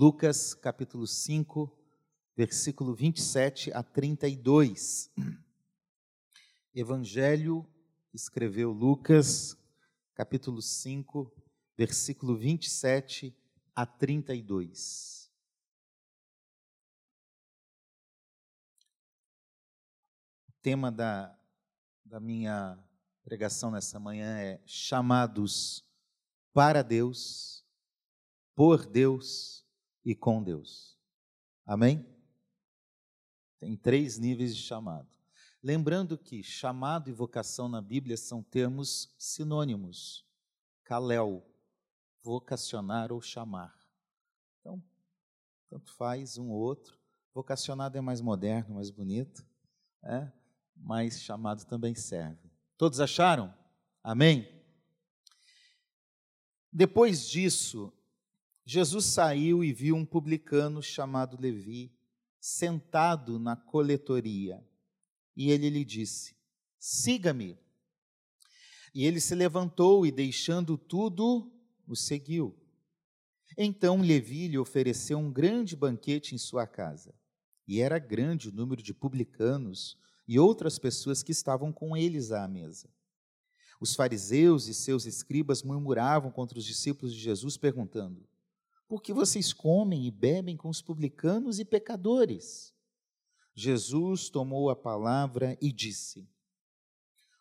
Lucas capítulo 5, versículo 27 a 32. Evangelho escreveu Lucas, capítulo 5, versículo 27 a 32. O tema da, da minha pregação nessa manhã é chamados para Deus, por Deus e com Deus. Amém? Tem três níveis de chamado. Lembrando que chamado e vocação na Bíblia são termos sinônimos. Kalel, vocacionar ou chamar. Então, tanto faz um ou outro. Vocacionado é mais moderno, mais bonito, é? mas chamado também serve. Todos acharam? Amém? Depois disso, Jesus saiu e viu um publicano chamado Levi sentado na coletoria. E ele lhe disse: Siga-me. E ele se levantou e, deixando tudo, o seguiu. Então Levi lhe ofereceu um grande banquete em sua casa. E era grande o número de publicanos e outras pessoas que estavam com eles à mesa. Os fariseus e seus escribas murmuravam contra os discípulos de Jesus, perguntando: Por que vocês comem e bebem com os publicanos e pecadores? Jesus tomou a palavra e disse: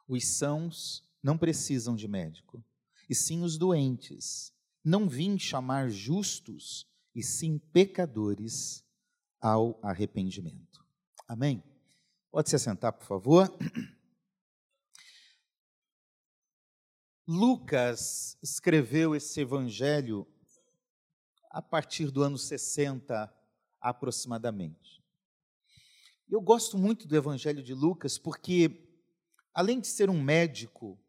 Os sãos não precisam de médico, e sim os doentes. Não vim chamar justos, e sim pecadores ao arrependimento. Amém? Pode se assentar, por favor. Lucas escreveu esse evangelho a partir do ano 60 aproximadamente. Eu gosto muito do evangelho de Lucas porque, além de ser um médico,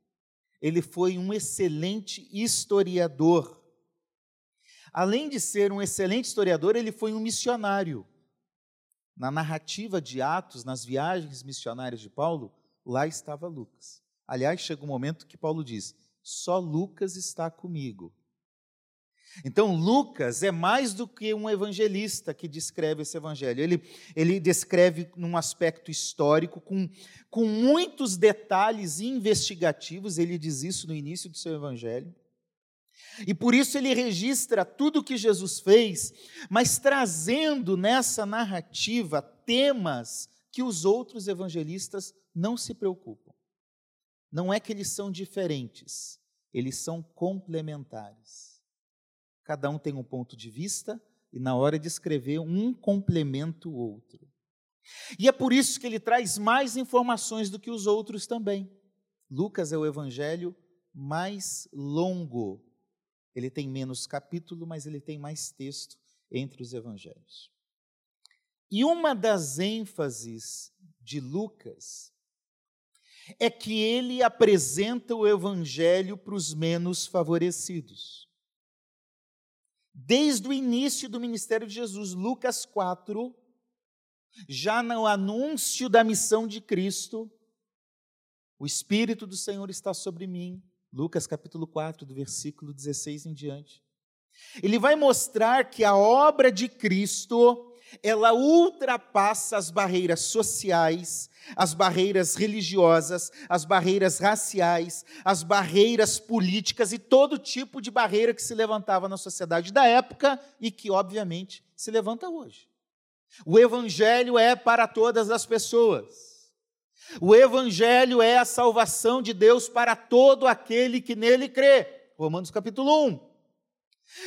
ele foi um excelente historiador. Além de ser um excelente historiador, ele foi um missionário. Na narrativa de Atos, nas viagens missionárias de Paulo, lá estava Lucas. Aliás, chega um momento que Paulo diz: só Lucas está comigo. Então, Lucas é mais do que um evangelista que descreve esse evangelho. Ele, ele descreve num aspecto histórico, com, com muitos detalhes investigativos. Ele diz isso no início do seu evangelho. E por isso ele registra tudo o que Jesus fez, mas trazendo nessa narrativa temas que os outros evangelistas não se preocupam. Não é que eles são diferentes, eles são complementares. Cada um tem um ponto de vista e na hora de escrever um complementa o outro. E é por isso que ele traz mais informações do que os outros também. Lucas é o evangelho mais longo. Ele tem menos capítulo, mas ele tem mais texto entre os evangelhos. E uma das ênfases de Lucas é que ele apresenta o evangelho para os menos favorecidos. Desde o início do ministério de Jesus, Lucas 4, já no anúncio da missão de Cristo, o Espírito do Senhor está sobre mim. Lucas capítulo 4, do versículo 16 em diante. Ele vai mostrar que a obra de Cristo ela ultrapassa as barreiras sociais, as barreiras religiosas, as barreiras raciais, as barreiras políticas e todo tipo de barreira que se levantava na sociedade da época e que, obviamente, se levanta hoje. O Evangelho é para todas as pessoas. O Evangelho é a salvação de Deus para todo aquele que nele crê. Romanos capítulo 1.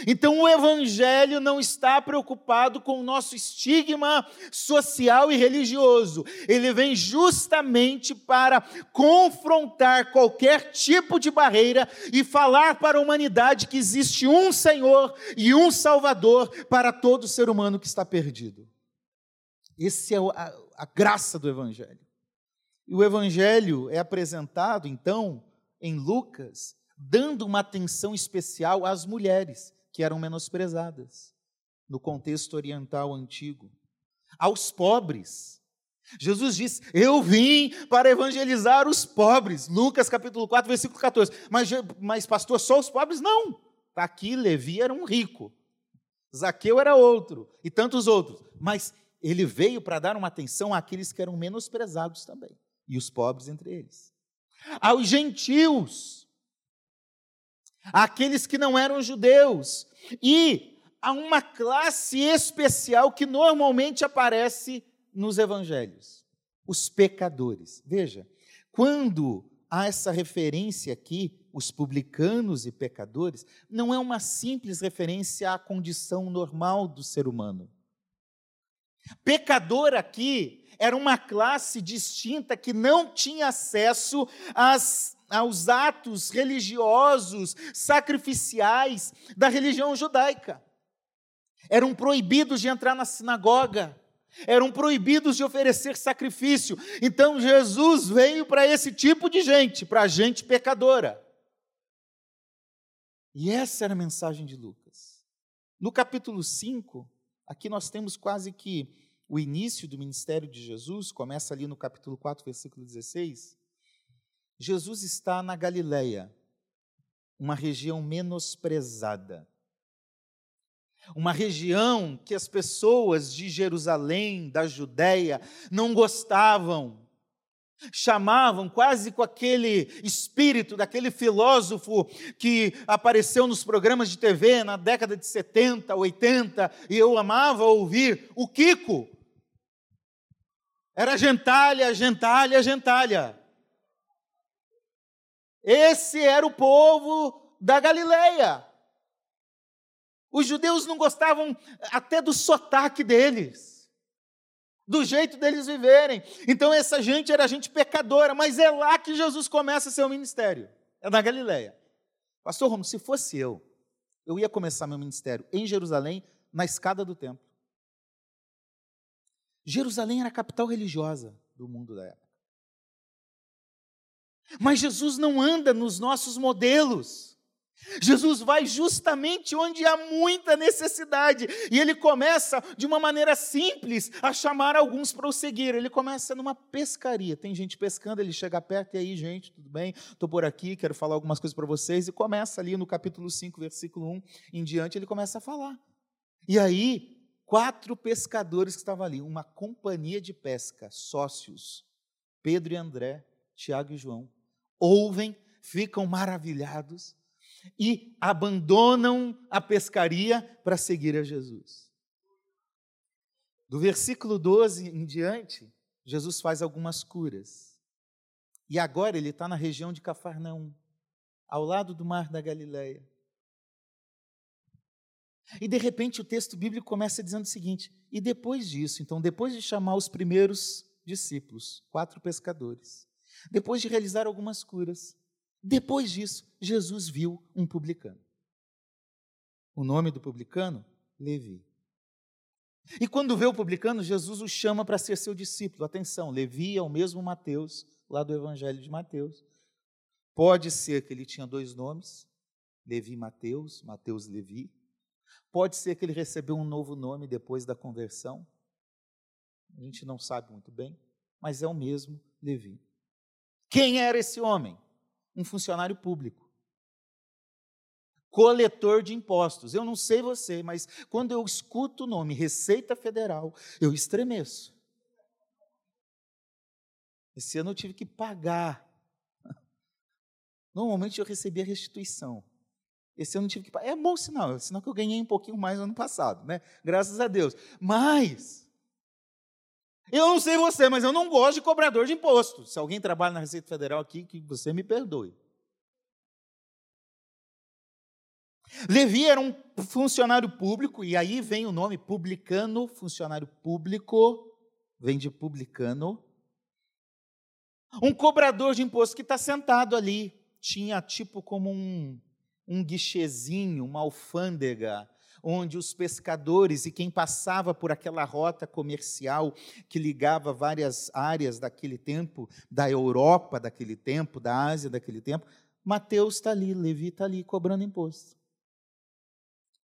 Então o Evangelho não está preocupado com o nosso estigma social e religioso. Ele vem justamente para confrontar qualquer tipo de barreira e falar para a humanidade que existe um Senhor e um Salvador para todo ser humano que está perdido. Essa é a, a graça do Evangelho. E o Evangelho é apresentado, então, em Lucas dando uma atenção especial às mulheres que eram menosprezadas no contexto oriental antigo, aos pobres. Jesus disse: Eu vim para evangelizar os pobres. Lucas capítulo 4, versículo 14. Mas, mas pastor, só os pobres? Não. Aqui Levi era um rico. Zaqueu era outro, e tantos outros. Mas ele veio para dar uma atenção àqueles que eram menosprezados também, e os pobres entre eles. Aos gentios, àqueles que não eram judeus, e a uma classe especial que normalmente aparece nos evangelhos: os pecadores. Veja, quando há essa referência aqui, os publicanos e pecadores, não é uma simples referência à condição normal do ser humano. Pecador aqui era uma classe distinta que não tinha acesso às, aos atos religiosos, sacrificiais da religião judaica. Eram proibidos de entrar na sinagoga, eram proibidos de oferecer sacrifício. Então Jesus veio para esse tipo de gente, para a gente pecadora. E essa era a mensagem de Lucas. No capítulo 5, aqui nós temos quase que o início do ministério de Jesus, começa ali no capítulo 4, versículo 16. Jesus está na Galileia, uma região menosprezada uma região que as pessoas de Jerusalém, da Judéia, não gostavam. Chamavam quase com aquele espírito daquele filósofo que apareceu nos programas de TV na década de 70, 80, e eu amava ouvir, o Kiko. Era gentalha, gentalha, gentalha. Esse era o povo da Galileia. Os judeus não gostavam até do sotaque deles, do jeito deles viverem. Então essa gente era gente pecadora, mas é lá que Jesus começa seu ministério. É na Galileia. Pastor Romo, se fosse eu, eu ia começar meu ministério em Jerusalém, na escada do templo. Jerusalém era a capital religiosa do mundo da época. Mas Jesus não anda nos nossos modelos. Jesus vai justamente onde há muita necessidade e ele começa de uma maneira simples a chamar alguns para o seguir. Ele começa numa pescaria. Tem gente pescando, ele chega perto e aí, gente, tudo bem? Estou por aqui, quero falar algumas coisas para vocês. E começa ali no capítulo 5, versículo 1 em diante, ele começa a falar. E aí, quatro pescadores que estavam ali, uma companhia de pesca, sócios, Pedro e André, Tiago e João, ouvem, ficam maravilhados e abandonam a pescaria para seguir a Jesus. Do versículo 12 em diante, Jesus faz algumas curas. E agora ele está na região de Cafarnaum, ao lado do mar da Galileia. E de repente o texto bíblico começa dizendo o seguinte: e depois disso, então, depois de chamar os primeiros discípulos, quatro pescadores, depois de realizar algumas curas, depois disso, Jesus viu um publicano. O nome do publicano? Levi. E quando vê o publicano, Jesus o chama para ser seu discípulo. Atenção, Levi é o mesmo Mateus, lá do Evangelho de Mateus. Pode ser que ele tinha dois nomes, Levi Mateus, Mateus Levi. Pode ser que ele recebeu um novo nome depois da conversão. A gente não sabe muito bem, mas é o mesmo Levi. Quem era esse homem? um funcionário público. Coletor de impostos. Eu não sei você, mas quando eu escuto o nome Receita Federal, eu estremeço. Esse ano eu tive que pagar. Normalmente eu recebia restituição. Esse ano eu tive que pagar. É bom sinal, é sinal que eu ganhei um pouquinho mais no ano passado, né? Graças a Deus. Mas eu não sei você, mas eu não gosto de cobrador de imposto. Se alguém trabalha na Receita Federal aqui, que você me perdoe. Levi era um funcionário público, e aí vem o nome publicano, funcionário público, vem de publicano. Um cobrador de imposto que está sentado ali, tinha tipo como um, um guichezinho, uma alfândega, onde os pescadores e quem passava por aquela rota comercial que ligava várias áreas daquele tempo, da Europa daquele tempo, da Ásia daquele tempo, Mateus está ali, Levi está ali cobrando imposto.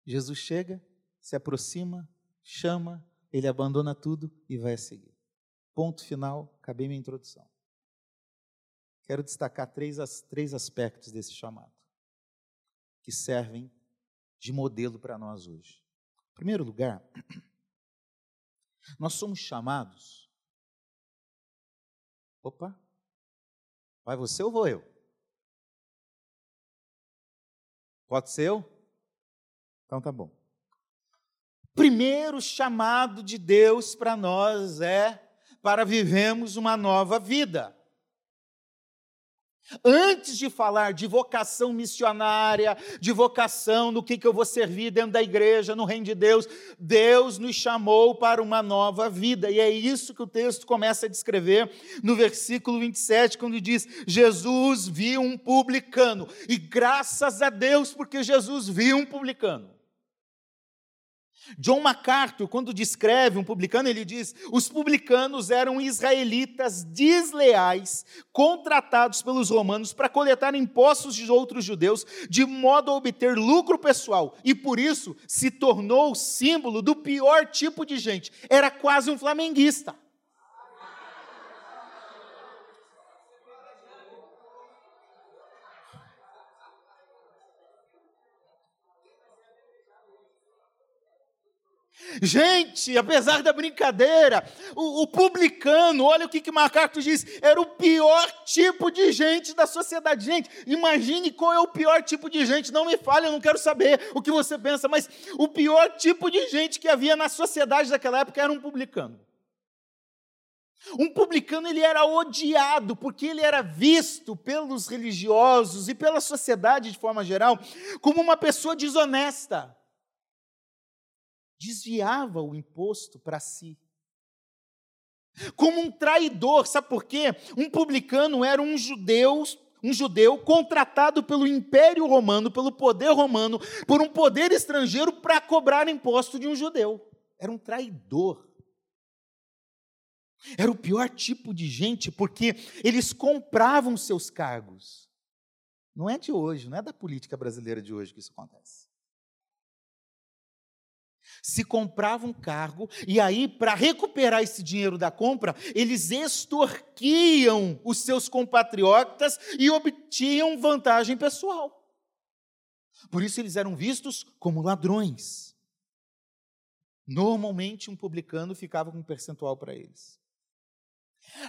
Jesus chega, se aproxima, chama, ele abandona tudo e vai a seguir. Ponto final, acabei minha introdução. Quero destacar três, três aspectos desse chamado, que servem de modelo para nós hoje. Em primeiro lugar, nós somos chamados. Opa! Vai você ou vou eu? Pode ser eu? Então tá bom. Primeiro chamado de Deus para nós é para vivemos uma nova vida. Antes de falar de vocação missionária, de vocação no que, que eu vou servir dentro da igreja, no reino de Deus, Deus nos chamou para uma nova vida. E é isso que o texto começa a descrever no versículo 27, quando diz: Jesus viu um publicano. E graças a Deus, porque Jesus viu um publicano. John MacArthur, quando descreve um publicano, ele diz: os publicanos eram israelitas desleais, contratados pelos romanos para coletar impostos de outros judeus, de modo a obter lucro pessoal, e por isso se tornou símbolo do pior tipo de gente. Era quase um flamenguista. Gente, apesar da brincadeira, o, o publicano, olha o que, que MacArthur diz, era o pior tipo de gente da sociedade. Gente, imagine qual é o pior tipo de gente, não me fale, eu não quero saber o que você pensa, mas o pior tipo de gente que havia na sociedade daquela época era um publicano. Um publicano ele era odiado porque ele era visto pelos religiosos e pela sociedade de forma geral como uma pessoa desonesta desviava o imposto para si. Como um traidor, sabe por quê? Um publicano era um judeu, um judeu contratado pelo Império Romano, pelo poder romano, por um poder estrangeiro para cobrar imposto de um judeu. Era um traidor. Era o pior tipo de gente, porque eles compravam seus cargos. Não é de hoje, não é da política brasileira de hoje que isso acontece se comprava um cargo, e aí, para recuperar esse dinheiro da compra, eles extorquiam os seus compatriotas e obtinham vantagem pessoal. Por isso, eles eram vistos como ladrões. Normalmente, um publicano ficava com um percentual para eles.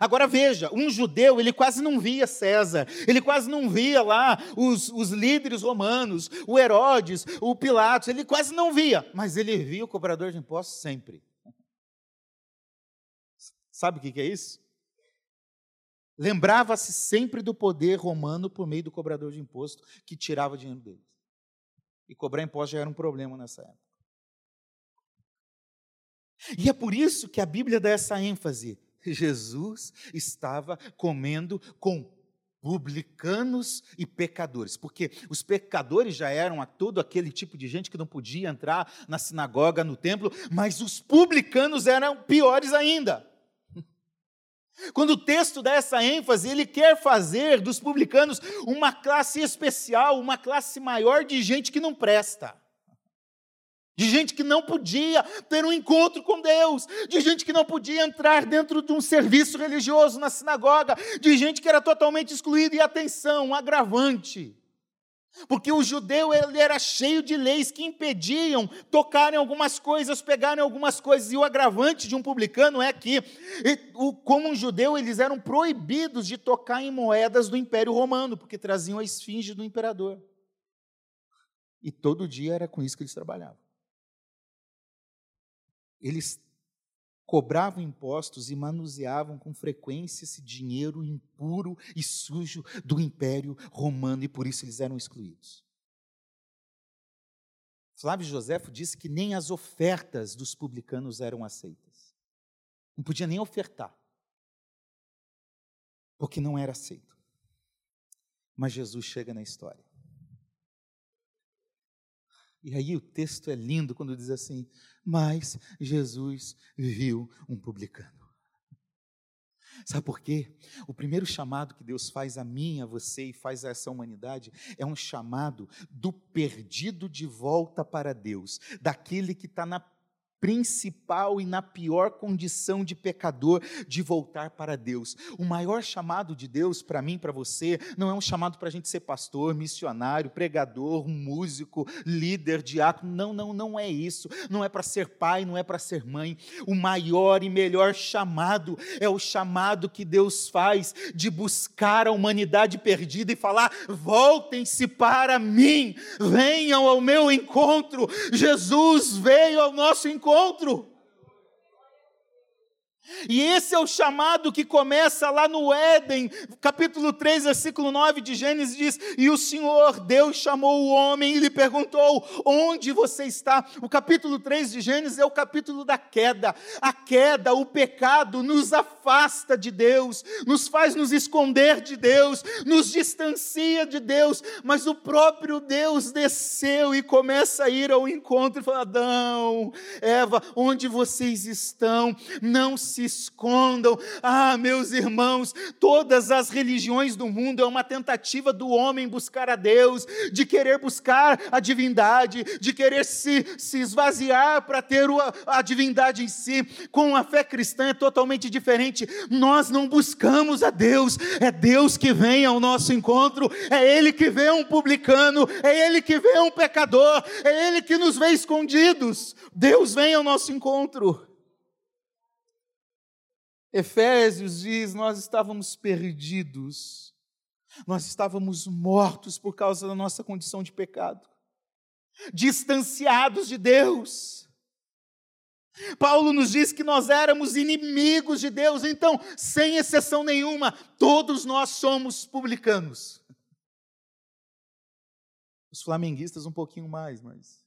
Agora veja, um judeu, ele quase não via César, ele quase não via lá os, os líderes romanos, o Herodes, o Pilatos, ele quase não via, mas ele via o cobrador de impostos sempre. Sabe o que é isso? Lembrava-se sempre do poder romano por meio do cobrador de imposto que tirava dinheiro deles. E cobrar imposto já era um problema nessa época. E é por isso que a Bíblia dá essa ênfase. Jesus estava comendo com publicanos e pecadores, porque os pecadores já eram todo aquele tipo de gente que não podia entrar na sinagoga, no templo, mas os publicanos eram piores ainda. Quando o texto dá essa ênfase, ele quer fazer dos publicanos uma classe especial, uma classe maior de gente que não presta de gente que não podia ter um encontro com Deus, de gente que não podia entrar dentro de um serviço religioso na sinagoga, de gente que era totalmente excluída. E atenção, um agravante. Porque o judeu ele era cheio de leis que impediam tocarem algumas coisas, pegarem algumas coisas. E o agravante de um publicano é que, como um judeu, eles eram proibidos de tocar em moedas do Império Romano, porque traziam a esfinge do imperador. E todo dia era com isso que eles trabalhavam. Eles cobravam impostos e manuseavam com frequência esse dinheiro impuro e sujo do Império Romano e por isso eles eram excluídos. Flávio Joséfo disse que nem as ofertas dos publicanos eram aceitas. Não podia nem ofertar, porque não era aceito. Mas Jesus chega na história. E aí o texto é lindo quando diz assim: Mas Jesus viu um publicano. Sabe por quê? O primeiro chamado que Deus faz a mim, a você e faz a essa humanidade é um chamado do perdido de volta para Deus, daquele que está na principal e na pior condição de pecador de voltar para Deus. O maior chamado de Deus para mim, para você, não é um chamado para a gente ser pastor, missionário, pregador, músico, líder, diácono. Não, não, não é isso. Não é para ser pai, não é para ser mãe. O maior e melhor chamado é o chamado que Deus faz de buscar a humanidade perdida e falar: voltem-se para mim, venham ao meu encontro. Jesus veio ao nosso encontro encontro. E esse é o chamado que começa lá no Éden, capítulo 3, versículo 9 de Gênesis diz: E o Senhor Deus chamou o homem e lhe perguntou: Onde você está? O capítulo 3 de Gênesis é o capítulo da queda. A queda, o pecado, nos afasta de Deus, nos faz nos esconder de Deus, nos distancia de Deus, mas o próprio Deus desceu e começa a ir ao encontro e fala: Adão, Eva, onde vocês estão? Não se se escondam. Ah, meus irmãos, todas as religiões do mundo é uma tentativa do homem buscar a Deus, de querer buscar a divindade, de querer se, se esvaziar para ter a, a divindade em si. Com a fé cristã é totalmente diferente. Nós não buscamos a Deus, é Deus que vem ao nosso encontro, é Ele que vê um publicano, é Ele que vê um pecador, é Ele que nos vê escondidos. Deus vem ao nosso encontro. Efésios diz: nós estávamos perdidos, nós estávamos mortos por causa da nossa condição de pecado, distanciados de Deus. Paulo nos diz que nós éramos inimigos de Deus, então, sem exceção nenhuma, todos nós somos publicanos. Os flamenguistas um pouquinho mais, mas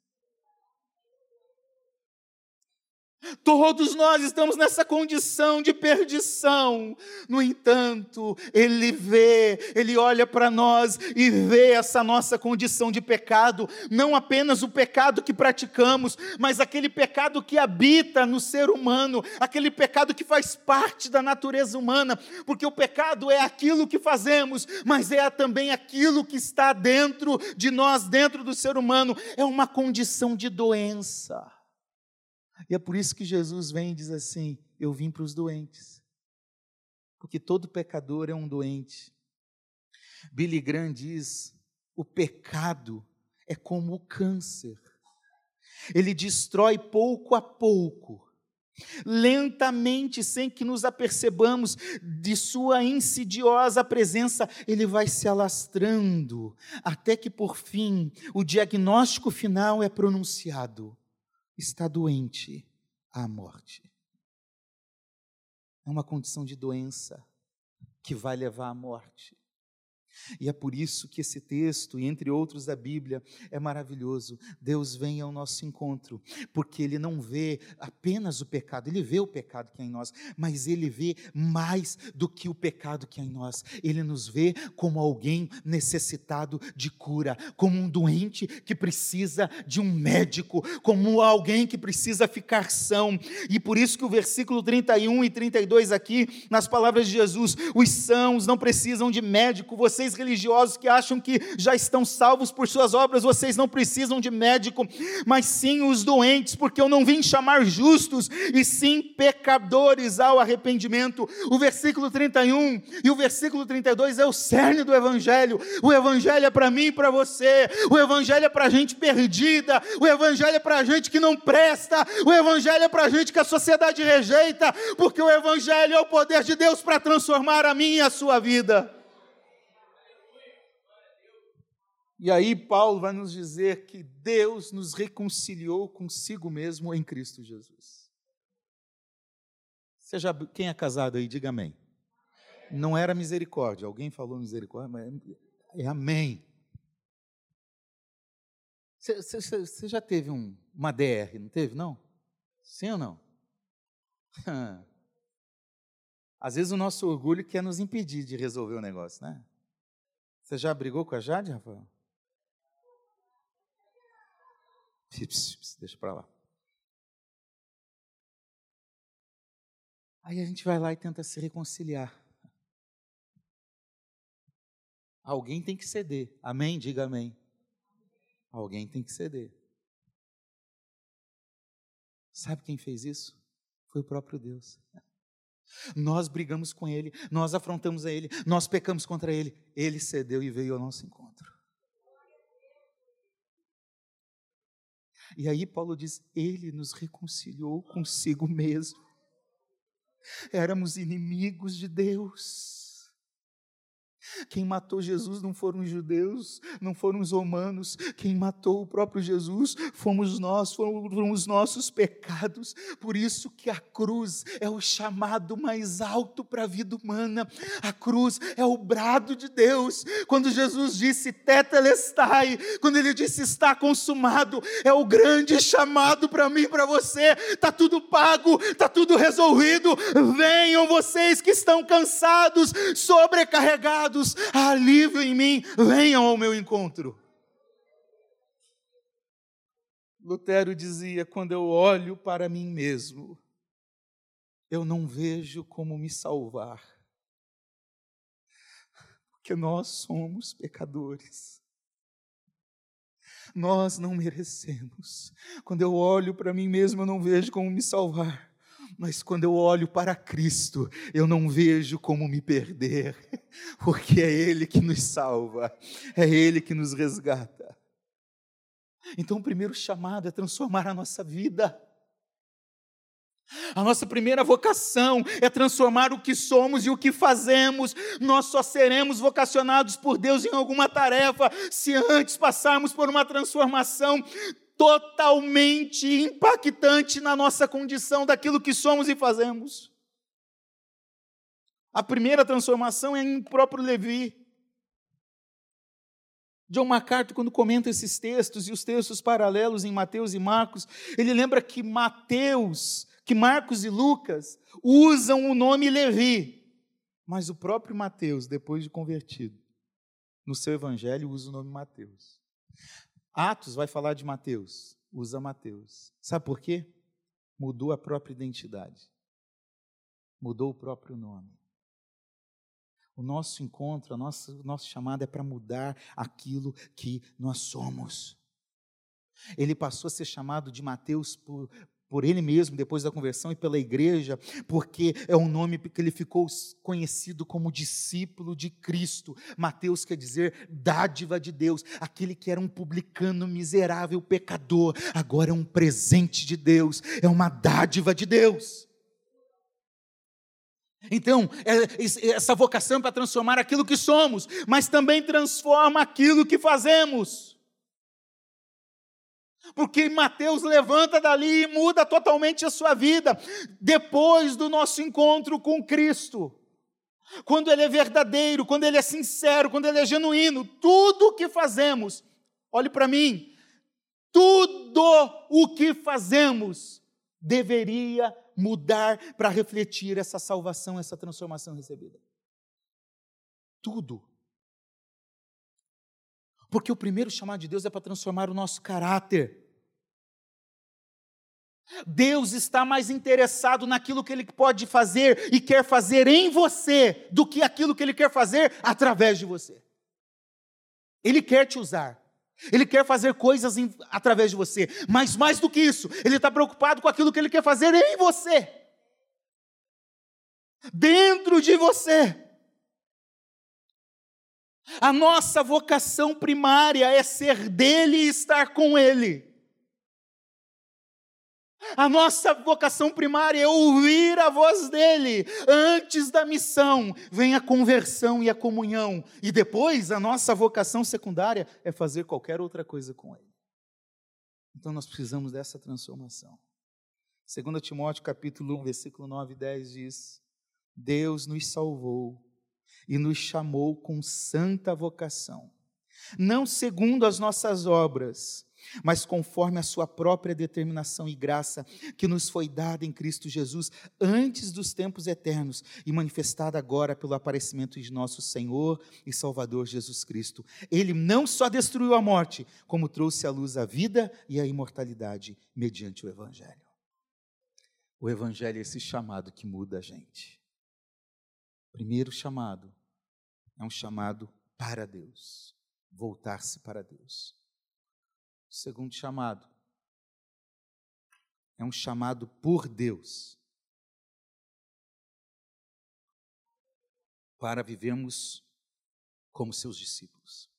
Todos nós estamos nessa condição de perdição. No entanto, Ele vê, Ele olha para nós e vê essa nossa condição de pecado, não apenas o pecado que praticamos, mas aquele pecado que habita no ser humano, aquele pecado que faz parte da natureza humana, porque o pecado é aquilo que fazemos, mas é também aquilo que está dentro de nós, dentro do ser humano, é uma condição de doença. E é por isso que Jesus vem e diz assim: Eu vim para os doentes. Porque todo pecador é um doente. Billy Graham diz: o pecado é como o câncer. Ele destrói pouco a pouco, lentamente, sem que nos apercebamos de sua insidiosa presença, ele vai se alastrando, até que por fim o diagnóstico final é pronunciado está doente à morte. É uma condição de doença que vai levar à morte. E é por isso que esse texto, e entre outros da Bíblia, é maravilhoso. Deus vem ao nosso encontro, porque Ele não vê apenas o pecado, Ele vê o pecado que há em nós, mas Ele vê mais do que o pecado que há em nós. Ele nos vê como alguém necessitado de cura, como um doente que precisa de um médico, como alguém que precisa ficar são. E por isso que o versículo 31 e 32 aqui, nas palavras de Jesus, os sãos não precisam de médico, vocês vocês religiosos que acham que já estão salvos por suas obras, vocês não precisam de médico, mas sim os doentes, porque eu não vim chamar justos, e sim pecadores ao arrependimento. O versículo 31 e o versículo 32 é o cerne do Evangelho. O Evangelho é para mim e para você, o Evangelho é para gente perdida, o Evangelho é para gente que não presta, o Evangelho é para gente que a sociedade rejeita, porque o Evangelho é o poder de Deus para transformar a minha e a sua vida. E aí Paulo vai nos dizer que Deus nos reconciliou consigo mesmo em Cristo Jesus. Seja quem é casado aí, diga amém. Não era misericórdia, alguém falou misericórdia, mas é, amém. Você já teve um, uma DR, não teve, não? Sim ou não? Às vezes o nosso orgulho quer nos impedir de resolver o negócio, né? Você já brigou com a Jade, Rafael? Deixa para lá. Aí a gente vai lá e tenta se reconciliar. Alguém tem que ceder. Amém? Diga amém. Alguém tem que ceder. Sabe quem fez isso? Foi o próprio Deus. Nós brigamos com Ele, nós afrontamos a Ele, nós pecamos contra Ele. Ele cedeu e veio ao nosso encontro. E aí Paulo diz: Ele nos reconciliou consigo mesmo. Éramos inimigos de Deus quem matou Jesus não foram os judeus, não foram os romanos. Quem matou o próprio Jesus fomos nós, foram os nossos pecados. Por isso que a cruz é o chamado mais alto para a vida humana. A cruz é o brado de Deus. Quando Jesus disse tetelestai, quando ele disse está consumado, é o grande chamado para mim para você. Está tudo pago, está tudo resolvido. Venham vocês que estão cansados, sobrecarregados há alívio em mim, venham ao meu encontro. Lutero dizia: quando eu olho para mim mesmo, eu não vejo como me salvar, porque nós somos pecadores. Nós não merecemos. Quando eu olho para mim mesmo, eu não vejo como me salvar. Mas quando eu olho para Cristo, eu não vejo como me perder, porque é Ele que nos salva, é Ele que nos resgata. Então, o primeiro chamado é transformar a nossa vida. A nossa primeira vocação é transformar o que somos e o que fazemos. Nós só seremos vocacionados por Deus em alguma tarefa se antes passarmos por uma transformação totalmente impactante na nossa condição daquilo que somos e fazemos. A primeira transformação é em próprio Levi. John MacArthur, quando comenta esses textos e os textos paralelos em Mateus e Marcos, ele lembra que Mateus, que Marcos e Lucas usam o nome Levi, mas o próprio Mateus, depois de convertido, no seu evangelho usa o nome Mateus. Atos vai falar de Mateus, usa Mateus. Sabe por quê? Mudou a própria identidade. Mudou o próprio nome. O nosso encontro, a nossa, o nosso chamado é para mudar aquilo que nós somos. Ele passou a ser chamado de Mateus por, por ele mesmo depois da conversão e pela igreja, porque é um nome que ele ficou conhecido como discípulo de Cristo. Mateus quer dizer dádiva de Deus, aquele que era um publicano miserável, pecador, agora é um presente de Deus, é uma dádiva de Deus. Então, é, essa vocação é para transformar aquilo que somos, mas também transforma aquilo que fazemos. Porque Mateus levanta dali e muda totalmente a sua vida depois do nosso encontro com Cristo. Quando ele é verdadeiro, quando ele é sincero, quando ele é genuíno, tudo o que fazemos, olhe para mim, tudo o que fazemos deveria mudar para refletir essa salvação, essa transformação recebida. Tudo. Porque o primeiro chamado de Deus é para transformar o nosso caráter. Deus está mais interessado naquilo que Ele pode fazer e quer fazer em você do que aquilo que Ele quer fazer através de você. Ele quer te usar. Ele quer fazer coisas em, através de você. Mas mais do que isso, Ele está preocupado com aquilo que Ele quer fazer em você. Dentro de você. A nossa vocação primária é ser dele e estar com ele. A nossa vocação primária é ouvir a voz dele. Antes da missão, vem a conversão e a comunhão. E depois, a nossa vocação secundária é fazer qualquer outra coisa com ele. Então nós precisamos dessa transformação. 2 Timóteo capítulo 1, versículo 9 e 10 diz: Deus nos salvou e nos chamou com santa vocação, não segundo as nossas obras, mas conforme a sua própria determinação e graça que nos foi dada em Cristo Jesus antes dos tempos eternos e manifestada agora pelo aparecimento de nosso Senhor e Salvador Jesus Cristo. Ele não só destruiu a morte, como trouxe à luz a vida e a imortalidade mediante o evangelho. O evangelho é esse chamado que muda a gente. Primeiro chamado é um chamado para Deus, voltar-se para Deus. Segundo chamado é um chamado por Deus para vivermos como seus discípulos.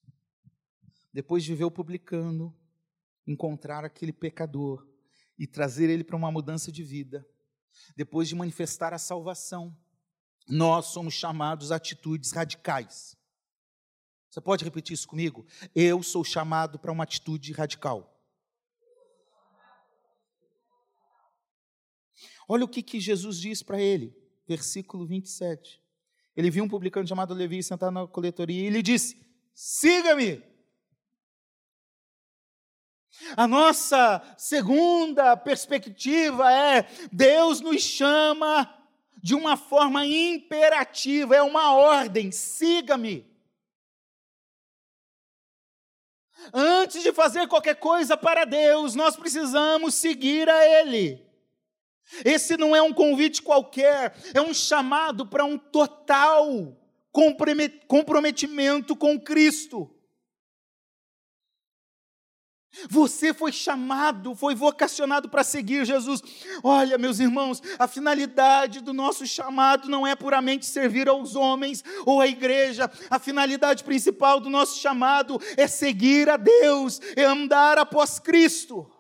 Depois de ver o publicano, encontrar aquele pecador e trazer ele para uma mudança de vida, depois de manifestar a salvação, nós somos chamados a atitudes radicais. Você pode repetir isso comigo? Eu sou chamado para uma atitude radical. Olha o que, que Jesus diz para ele, versículo 27. Ele viu um publicano chamado Levi sentado na coletoria e ele disse: Siga-me. A nossa segunda perspectiva é: Deus nos chama de uma forma imperativa, é uma ordem, siga-me. Antes de fazer qualquer coisa para Deus, nós precisamos seguir a Ele. Esse não é um convite qualquer, é um chamado para um total comprometimento com Cristo. Você foi chamado, foi vocacionado para seguir Jesus. Olha, meus irmãos, a finalidade do nosso chamado não é puramente servir aos homens ou à igreja. A finalidade principal do nosso chamado é seguir a Deus, é andar após Cristo.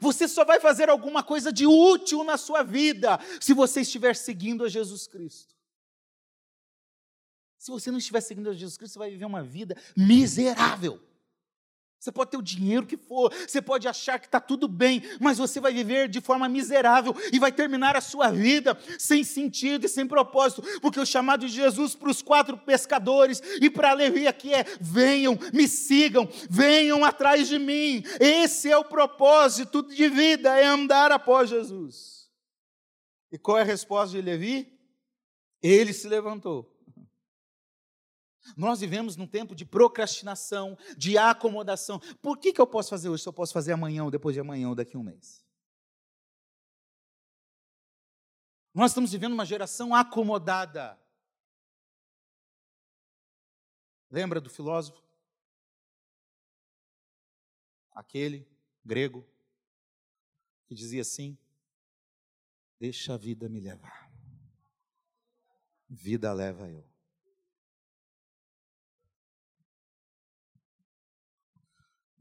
Você só vai fazer alguma coisa de útil na sua vida se você estiver seguindo a Jesus Cristo. Se você não estiver seguindo a Jesus Cristo, você vai viver uma vida miserável. Você pode ter o dinheiro que for, você pode achar que está tudo bem, mas você vai viver de forma miserável e vai terminar a sua vida sem sentido e sem propósito, porque o chamado de Jesus para os quatro pescadores e para Levi aqui é: venham, me sigam, venham atrás de mim. Esse é o propósito de vida, é andar após Jesus. E qual é a resposta de Levi? Ele se levantou nós vivemos num tempo de procrastinação, de acomodação. Por que, que eu posso fazer hoje se eu posso fazer amanhã, ou depois de amanhã, ou daqui a um mês? Nós estamos vivendo uma geração acomodada. Lembra do filósofo? Aquele grego que dizia assim: Deixa a vida me levar, vida leva eu.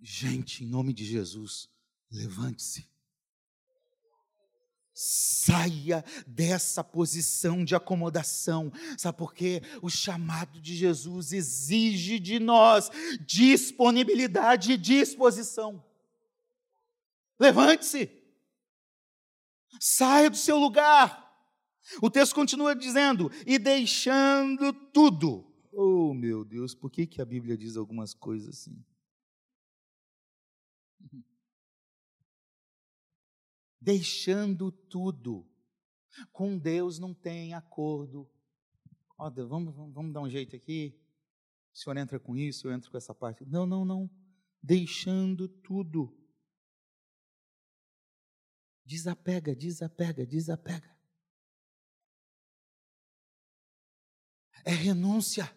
Gente, em nome de Jesus, levante-se. Saia dessa posição de acomodação, sabe por quê? O chamado de Jesus exige de nós disponibilidade e disposição. Levante-se, saia do seu lugar. O texto continua dizendo: e deixando tudo. Oh, meu Deus, por que, que a Bíblia diz algumas coisas assim? Deixando tudo. Com Deus não tem acordo. Ó, Deus, vamos, vamos, dar um jeito aqui. O senhor entra com isso, eu entro com essa parte. Não, não, não. Deixando tudo. Desapega, desapega, desapega. É renúncia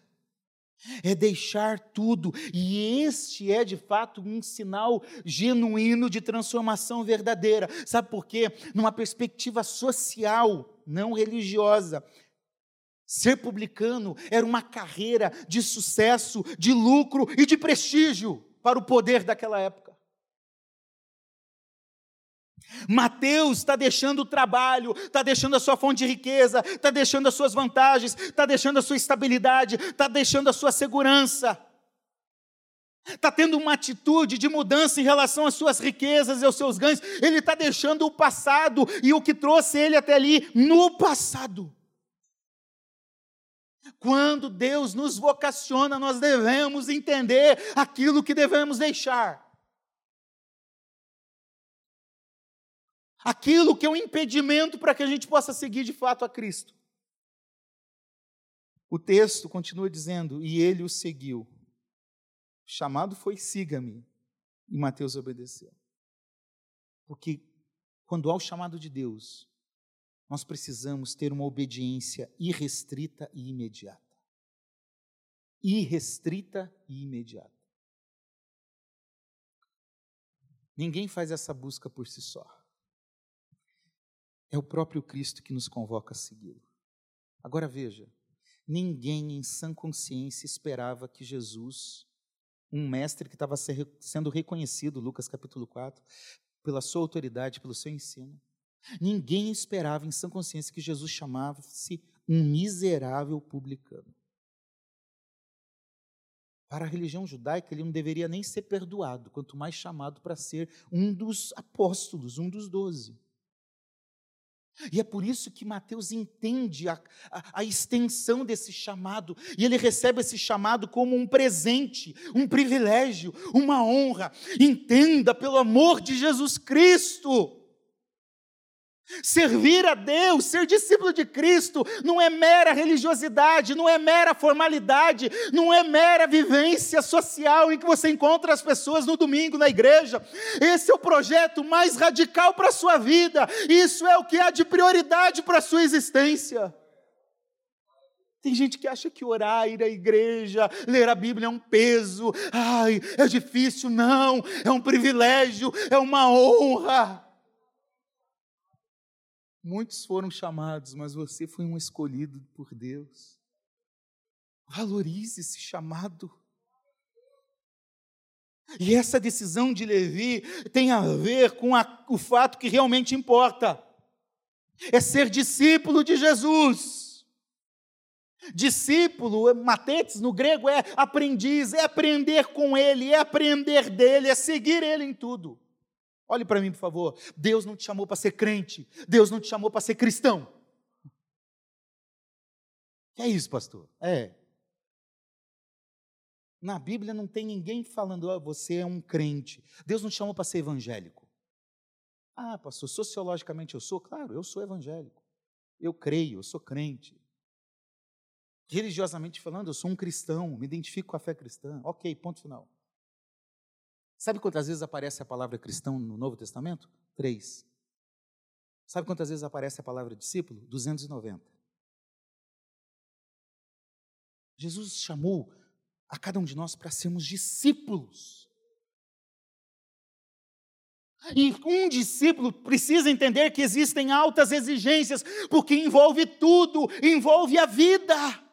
é deixar tudo, e este é de fato um sinal genuíno de transformação verdadeira. Sabe por quê? Numa perspectiva social, não religiosa, ser publicano era uma carreira de sucesso, de lucro e de prestígio para o poder daquela época. Mateus está deixando o trabalho, está deixando a sua fonte de riqueza, está deixando as suas vantagens, está deixando a sua estabilidade, está deixando a sua segurança. Está tendo uma atitude de mudança em relação às suas riquezas e aos seus ganhos. Ele está deixando o passado e o que trouxe ele até ali no passado. Quando Deus nos vocaciona, nós devemos entender aquilo que devemos deixar. Aquilo que é um impedimento para que a gente possa seguir de fato a Cristo. O texto continua dizendo: E ele o seguiu. O chamado foi: siga-me. E Mateus obedeceu. Porque quando há o chamado de Deus, nós precisamos ter uma obediência irrestrita e imediata. Irrestrita e imediata. Ninguém faz essa busca por si só. É o próprio Cristo que nos convoca a segui-lo. Agora veja, ninguém em sã consciência esperava que Jesus, um mestre que estava sendo reconhecido, Lucas capítulo 4, pela sua autoridade, pelo seu ensino, ninguém esperava em sã consciência que Jesus chamasse um miserável publicano. Para a religião judaica, ele não deveria nem ser perdoado, quanto mais chamado para ser um dos apóstolos, um dos doze. E é por isso que Mateus entende a, a, a, extensão desse chamado, e ele recebe esse chamado como um presente, um privilégio, uma honra. Entenda, pelo amor de Jesus Cristo, Servir a Deus, ser discípulo de Cristo, não é mera religiosidade, não é mera formalidade, não é mera vivência social em que você encontra as pessoas no domingo na igreja. Esse é o projeto mais radical para a sua vida, isso é o que há de prioridade para a sua existência. Tem gente que acha que orar, ir à igreja, ler a Bíblia é um peso, ai, é difícil, não, é um privilégio, é uma honra. Muitos foram chamados, mas você foi um escolhido por Deus. Valorize esse chamado. E essa decisão de Levi tem a ver com a, o fato que realmente importa: é ser discípulo de Jesus. Discípulo, matetes no grego é aprendiz, é aprender com ele, é aprender dele, é seguir ele em tudo. Olhe para mim, por favor. Deus não te chamou para ser crente. Deus não te chamou para ser cristão. Que é isso, pastor? É. Na Bíblia não tem ninguém falando, oh, você é um crente. Deus não te chamou para ser evangélico. Ah, pastor, sociologicamente eu sou? Claro, eu sou evangélico. Eu creio, eu sou crente. Religiosamente falando, eu sou um cristão, me identifico com a fé cristã. Ok, ponto final. Sabe quantas vezes aparece a palavra cristão no Novo Testamento? Três. Sabe quantas vezes aparece a palavra discípulo? 290. Jesus chamou a cada um de nós para sermos discípulos. E um discípulo precisa entender que existem altas exigências, porque envolve tudo, envolve a vida.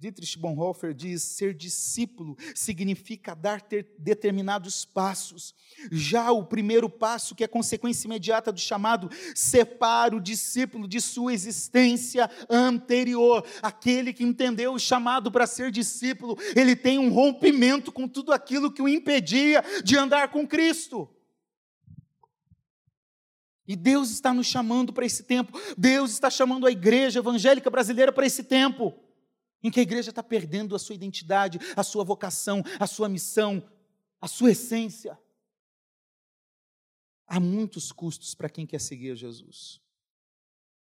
Dietrich Bonhoeffer diz: ser discípulo significa dar determinados passos. Já o primeiro passo, que é consequência imediata do chamado, separa o discípulo de sua existência anterior. Aquele que entendeu o chamado para ser discípulo, ele tem um rompimento com tudo aquilo que o impedia de andar com Cristo. E Deus está nos chamando para esse tempo, Deus está chamando a igreja evangélica brasileira para esse tempo em que a igreja está perdendo a sua identidade, a sua vocação, a sua missão, a sua essência. Há muitos custos para quem quer seguir a Jesus.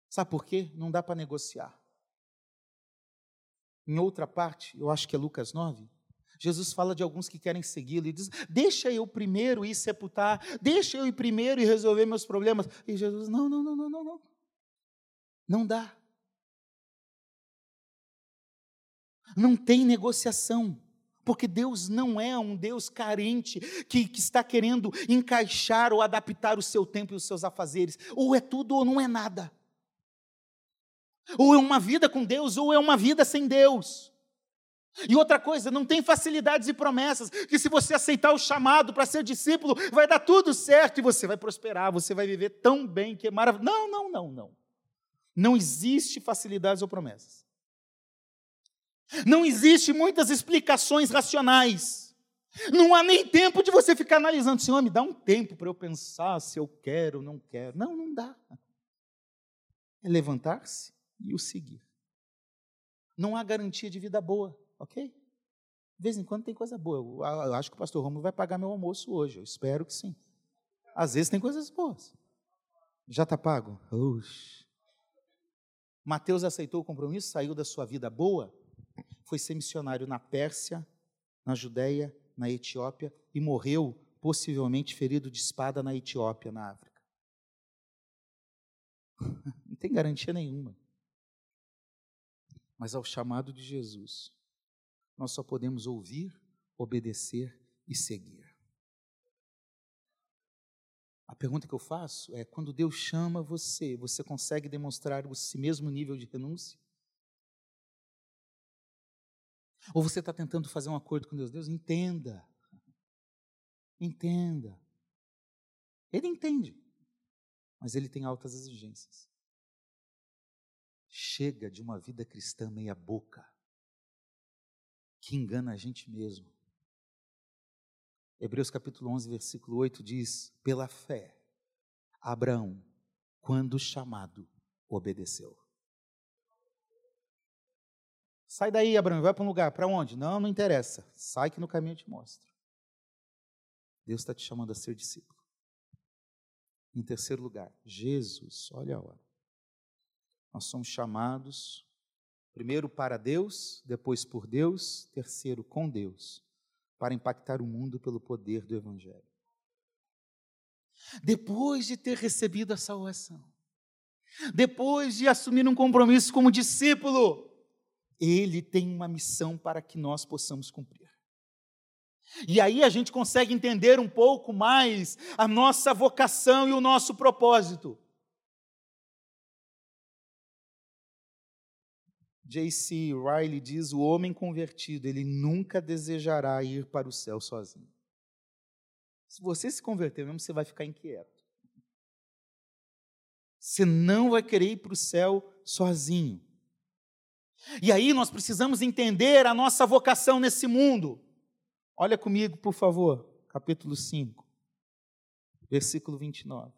Sabe por quê? Não dá para negociar. Em outra parte, eu acho que é Lucas 9, Jesus fala de alguns que querem segui-lo e diz: Deixa eu primeiro ir sepultar, deixa eu ir primeiro e resolver meus problemas. E Jesus: Não, não, não, não, não, não. Não dá. Não tem negociação. Porque Deus não é um Deus carente que, que, está querendo encaixar ou adaptar o seu tempo e os seus afazeres. Ou é tudo ou não é nada. Ou é uma vida com Deus ou é uma vida sem Deus. E outra coisa, não tem facilidades e promessas, que se você aceitar o chamado para ser discípulo, vai dar tudo certo e você vai prosperar, você vai viver tão bem que é maravilhoso. Não, não, não, não. Não existe facilidades ou promessas. Não existe muitas explicações racionais. Não há nem tempo de você ficar analisando, Senhor, me dá um tempo para eu pensar se eu quero ou não quero. Não, não dá. É levantar-se e o seguir. Não há garantia de vida boa, ok? De vez em quando tem coisa boa. Eu acho que o pastor Romulo vai pagar meu almoço hoje. Eu espero que sim. Às vezes tem coisas boas. Já está pago? Oxi. Mateus aceitou o compromisso, saiu da sua vida boa foi ser missionário na Pérsia, na Judéia, na Etiópia e morreu, possivelmente ferido de espada na Etiópia, na África. Não tem garantia nenhuma. Mas ao chamado de Jesus, nós só podemos ouvir, obedecer e seguir. A pergunta que eu faço é: quando Deus chama você, você consegue demonstrar esse mesmo nível de renúncia? Ou você está tentando fazer um acordo com Deus? Deus, entenda. Entenda. Ele entende, mas ele tem altas exigências. Chega de uma vida cristã meia-boca, que engana a gente mesmo. Hebreus capítulo 11, versículo 8 diz: Pela fé, Abraão, quando chamado, obedeceu. Sai daí, Abraão, vai para um lugar. Para onde? Não, não interessa. Sai que no caminho eu te mostro. Deus está te chamando a ser discípulo. Em terceiro lugar, Jesus, olha a hora. Nós somos chamados, primeiro para Deus, depois por Deus, terceiro com Deus, para impactar o mundo pelo poder do Evangelho. Depois de ter recebido a salvação, depois de assumir um compromisso como discípulo, ele tem uma missão para que nós possamos cumprir. E aí a gente consegue entender um pouco mais a nossa vocação e o nosso propósito. J.C. Riley diz: o homem convertido, ele nunca desejará ir para o céu sozinho. Se você se converter mesmo, você vai ficar inquieto. Você não vai querer ir para o céu sozinho. E aí nós precisamos entender a nossa vocação nesse mundo. Olha comigo, por favor, capítulo 5, versículo 29.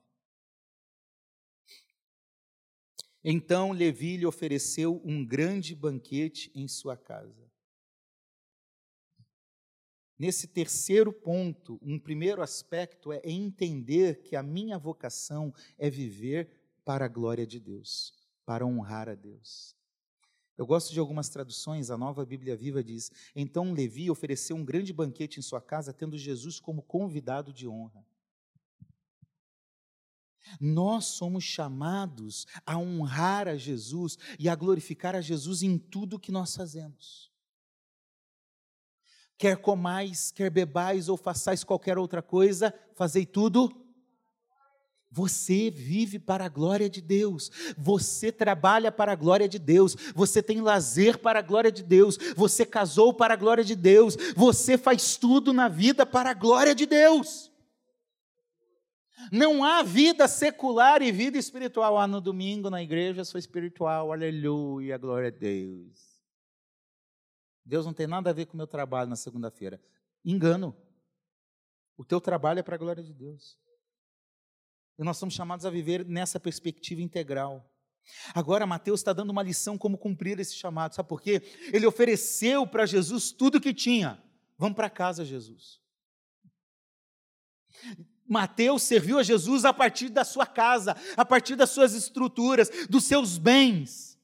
Então Levi lhe ofereceu um grande banquete em sua casa. Nesse terceiro ponto, um primeiro aspecto é entender que a minha vocação é viver para a glória de Deus, para honrar a Deus. Eu gosto de algumas traduções, a nova Bíblia Viva diz: Então Levi ofereceu um grande banquete em sua casa, tendo Jesus como convidado de honra. Nós somos chamados a honrar a Jesus e a glorificar a Jesus em tudo que nós fazemos. Quer comais, quer bebais ou façais qualquer outra coisa, fazei tudo você vive para a glória de Deus, você trabalha para a glória de Deus, você tem lazer para a glória de Deus, você casou para a glória de Deus, você faz tudo na vida para a glória de Deus. Não há vida secular e vida espiritual. Ah, no domingo na igreja sou espiritual, aleluia, glória a Deus. Deus não tem nada a ver com o meu trabalho na segunda-feira. Engano. O teu trabalho é para a glória de Deus. E nós somos chamados a viver nessa perspectiva integral. Agora, Mateus está dando uma lição como cumprir esse chamado. Sabe por quê? Ele ofereceu para Jesus tudo o que tinha. Vamos para casa, Jesus. Mateus serviu a Jesus a partir da sua casa, a partir das suas estruturas, dos seus bens.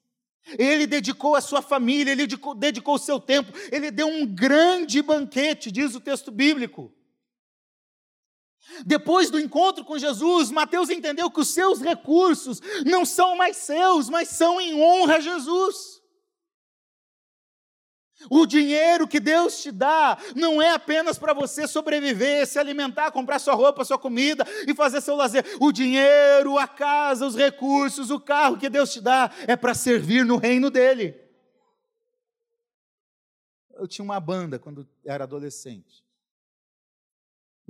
Ele dedicou a sua família, ele dedicou, dedicou o seu tempo, ele deu um grande banquete, diz o texto bíblico. Depois do encontro com Jesus, Mateus entendeu que os seus recursos não são mais seus, mas são em honra a Jesus. O dinheiro que Deus te dá não é apenas para você sobreviver, se alimentar, comprar sua roupa, sua comida e fazer seu lazer. O dinheiro, a casa, os recursos, o carro que Deus te dá é para servir no reino dele. Eu tinha uma banda quando era adolescente.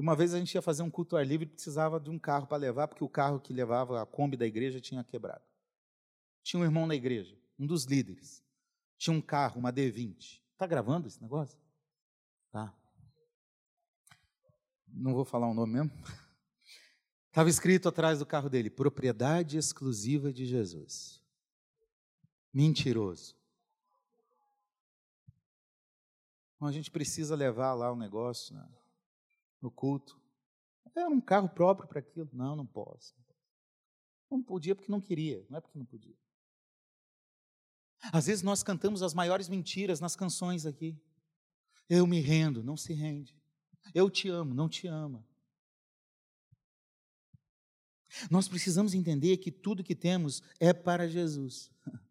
Uma vez a gente ia fazer um culto ar livre e precisava de um carro para levar, porque o carro que levava a Kombi da igreja tinha quebrado. Tinha um irmão na igreja, um dos líderes. Tinha um carro, uma D20. Está gravando esse negócio? Tá. Não vou falar o nome mesmo. Estava escrito atrás do carro dele: propriedade exclusiva de Jesus. Mentiroso. Então a gente precisa levar lá o negócio. Né? No culto. Era um carro próprio para aquilo. Não, não posso. Não podia porque não queria, não é porque não podia. Às vezes nós cantamos as maiores mentiras nas canções aqui. Eu me rendo, não se rende. Eu te amo, não te ama. Nós precisamos entender que tudo que temos é para Jesus.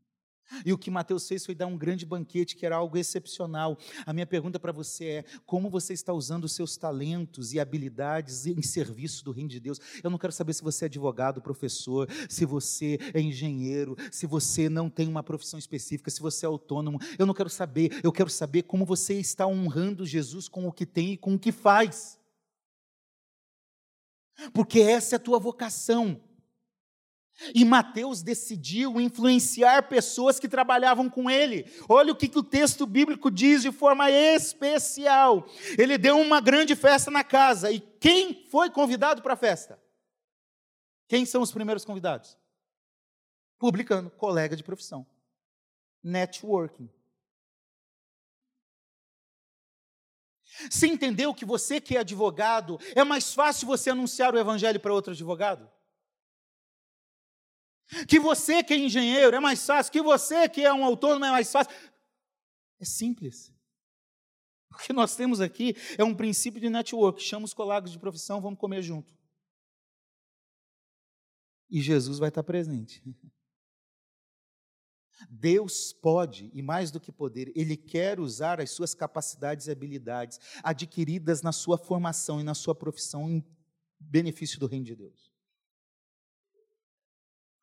E o que Mateus fez foi dar um grande banquete, que era algo excepcional. A minha pergunta para você é: como você está usando os seus talentos e habilidades em serviço do reino de Deus? Eu não quero saber se você é advogado, professor, se você é engenheiro, se você não tem uma profissão específica, se você é autônomo. Eu não quero saber. Eu quero saber como você está honrando Jesus com o que tem e com o que faz. Porque essa é a tua vocação. E Mateus decidiu influenciar pessoas que trabalhavam com ele. Olha o que, o texto bíblico diz de forma especial. Ele deu uma grande festa na casa. E quem foi convidado para a festa? Quem são os primeiros convidados? Publicano, colega de profissão. Networking. Se entendeu que você que é advogado, é mais fácil você anunciar o evangelho para outro advogado? Que você que é engenheiro é mais fácil, que você que é um autônomo é mais fácil. É simples. O que nós temos aqui é um princípio de network. Chama os colegas de profissão, vamos comer junto. E Jesus vai estar presente. Deus pode, e mais do que poder, Ele quer usar as suas capacidades e habilidades adquiridas na sua formação e na sua profissão em benefício do reino de Deus.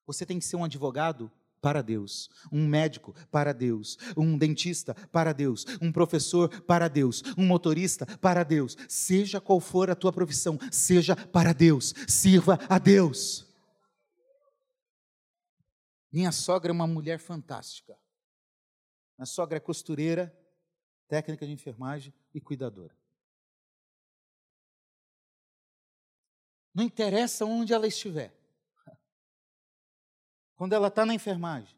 Você tem que ser um advogado para Deus, um médico para Deus, um dentista para Deus, um professor para Deus, um motorista para Deus. Seja qual for a tua profissão, seja para Deus, sirva a Deus. Minha sogra é uma mulher fantástica. Minha sogra é costureira, técnica de enfermagem e cuidadora. Não interessa onde ela estiver. Quando ela está na enfermagem,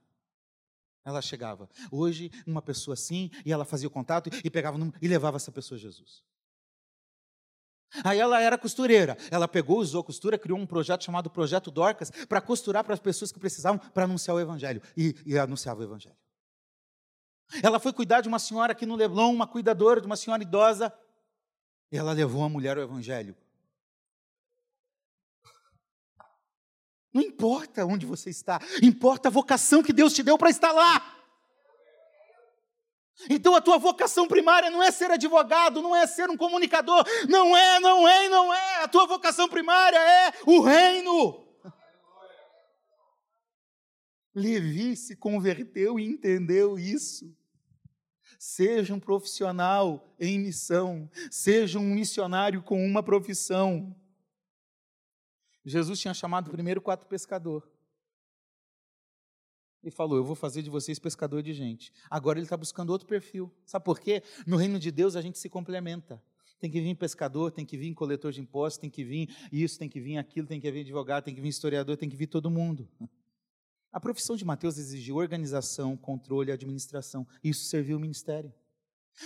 ela chegava. Hoje, uma pessoa assim, e ela fazia o contato e pegava e levava essa pessoa a Jesus. Aí ela era costureira. Ela pegou, usou costura, criou um projeto chamado Projeto Dorcas para costurar para as pessoas que precisavam para anunciar o Evangelho. E, e anunciava o Evangelho. Ela foi cuidar de uma senhora aqui no Leblon, uma cuidadora de uma senhora idosa. E ela levou a mulher ao Evangelho. Não importa onde você está, importa a vocação que Deus te deu para estar lá. Então a tua vocação primária não é ser advogado, não é ser um comunicador, não é, não é não é. A tua vocação primária é o reino. Levi se converteu e entendeu isso. Seja um profissional em missão, seja um missionário com uma profissão. Jesus tinha chamado primeiro quatro pescadores. Ele falou: Eu vou fazer de vocês pescador de gente. Agora ele está buscando outro perfil. Sabe por quê? No reino de Deus a gente se complementa. Tem que vir pescador, tem que vir coletor de impostos, tem que vir isso, tem que vir aquilo, tem que vir advogado, tem que vir historiador, tem que vir todo mundo. A profissão de Mateus exigiu organização, controle administração. Isso serviu o ministério.